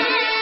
Yeah.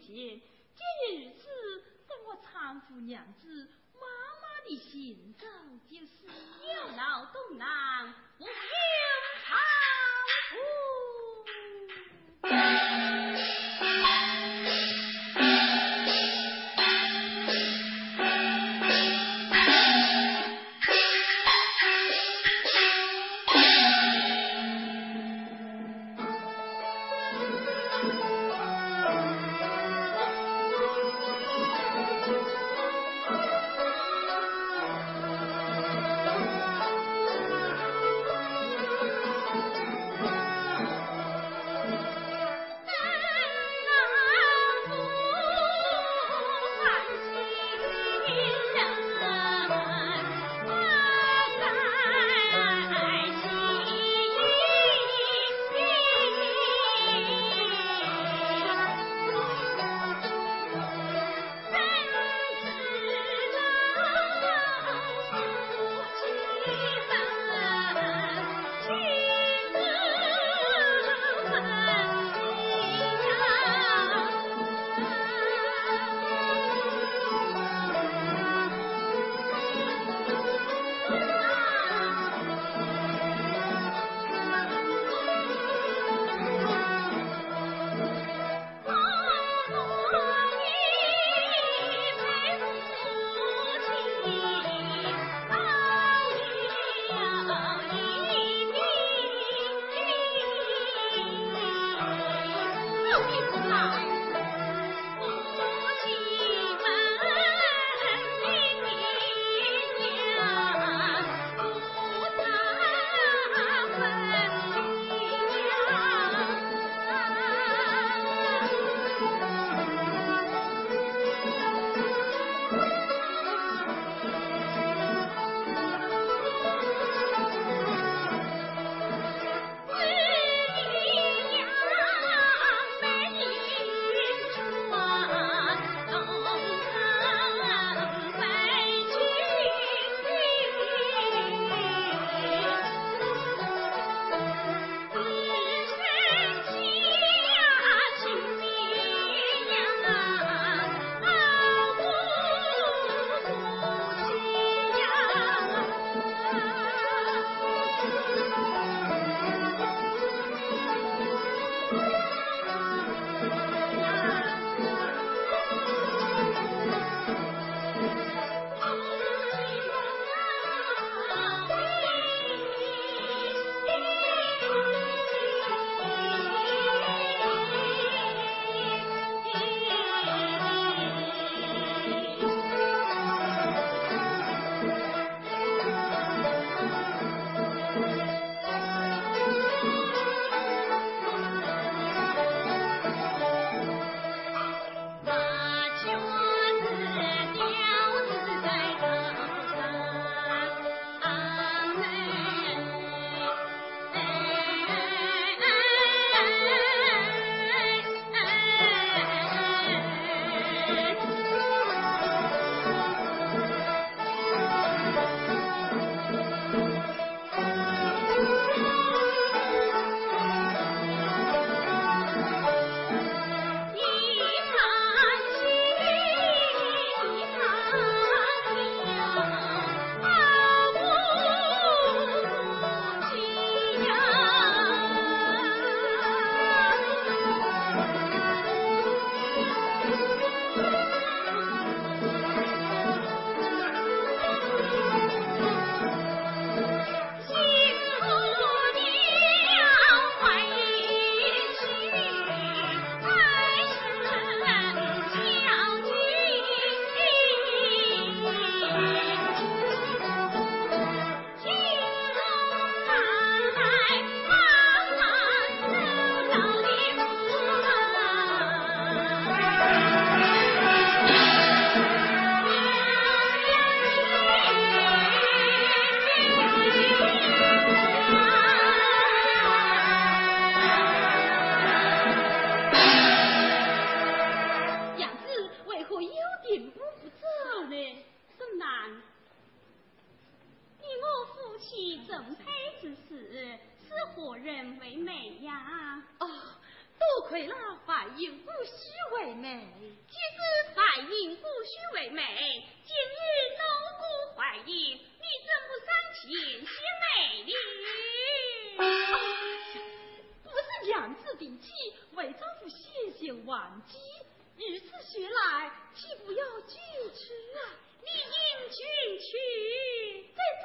今日如此，跟我搀扶娘子妈妈的行踪，就是有劳动难，不休。何人为美呀。哦多亏了反应不虚为美。即使反应不虚为美今日老顾怀疑你怎不上前些美丽。不是娘子定期为丈夫先行忘记如此学来岂不要拒绝啊？你应捐躯在这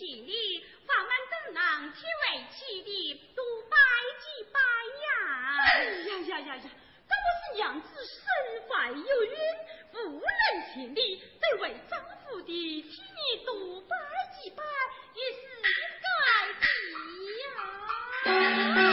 请你，放慢正郎气为妻的，多拜几拜呀！哎呀呀呀呀！这不是娘子身怀有孕，不能行礼，得为丈夫的替你多拜几拜，也是该的呀。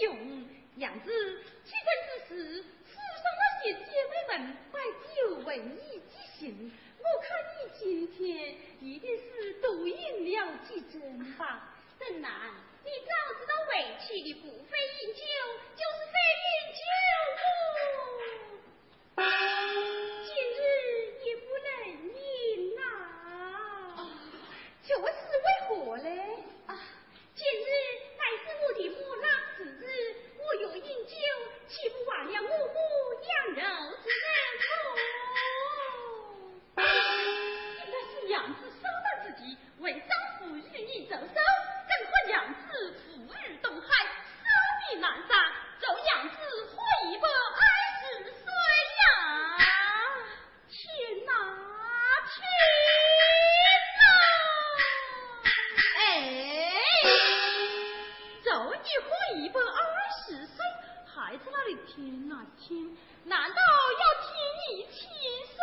勇样子起身之时世上那些姐妹们摆酒文艺之行我看你今天一定是毒饮了几针吧？真难你早知道委屈的不会饮酒就是非饮酒今日也不能饮呐。啊就是为何嘞？天？难道要听你七岁？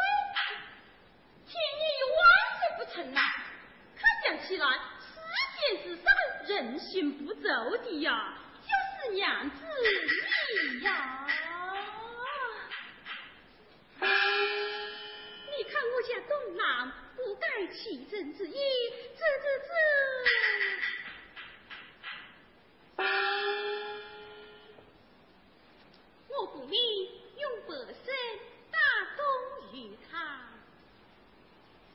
听你万岁不成呐！可讲起来。世界上人心不周的呀，就是娘子你呀！你看我家东郎不改其正之意，这这这，我用白身打动于他，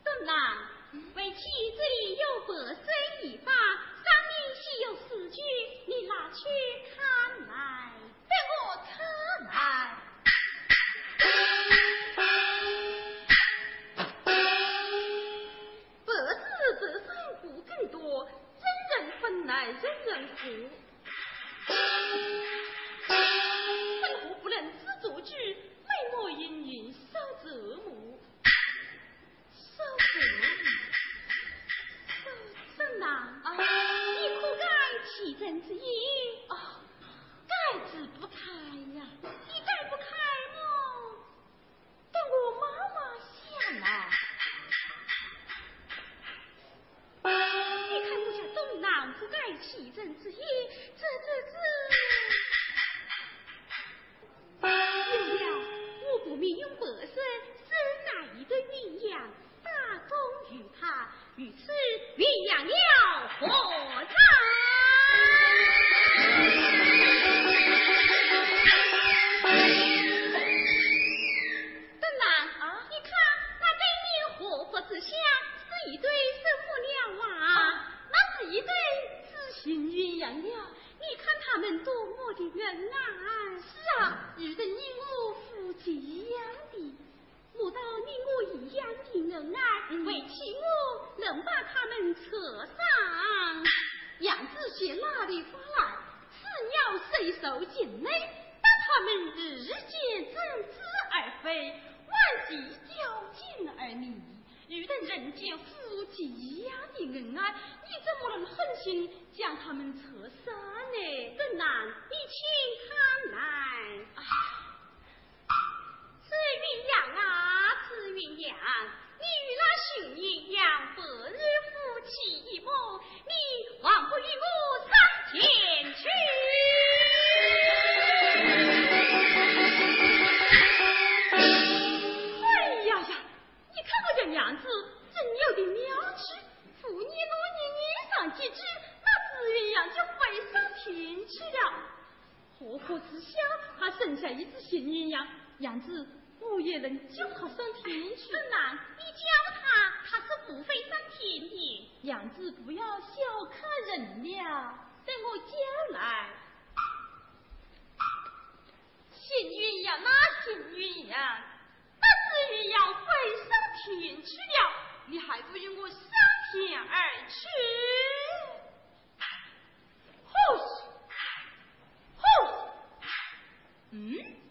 孙郎。为妻这里有白身一把，上面写有诗句，你拿去虽受尽累，但他们日日渐真知而飞，万计交尽而离。遇得人间夫妻一样的恩爱，你怎么能狠心将他们扯散呢？更难，你请看来。紫云阳啊，紫云阳，你与那寻云阳白日夫妻一梦，你还不与我上前去？天去了。祸福之下，还剩下一只幸运羊，样子。我也能救好上天去。本来你教它，它是不会上天的。样子不要小看人了，等我教来。幸运呀，那幸运呀，那紫云要飞上天去了，你还不与我上天而去？呼呼，嗯。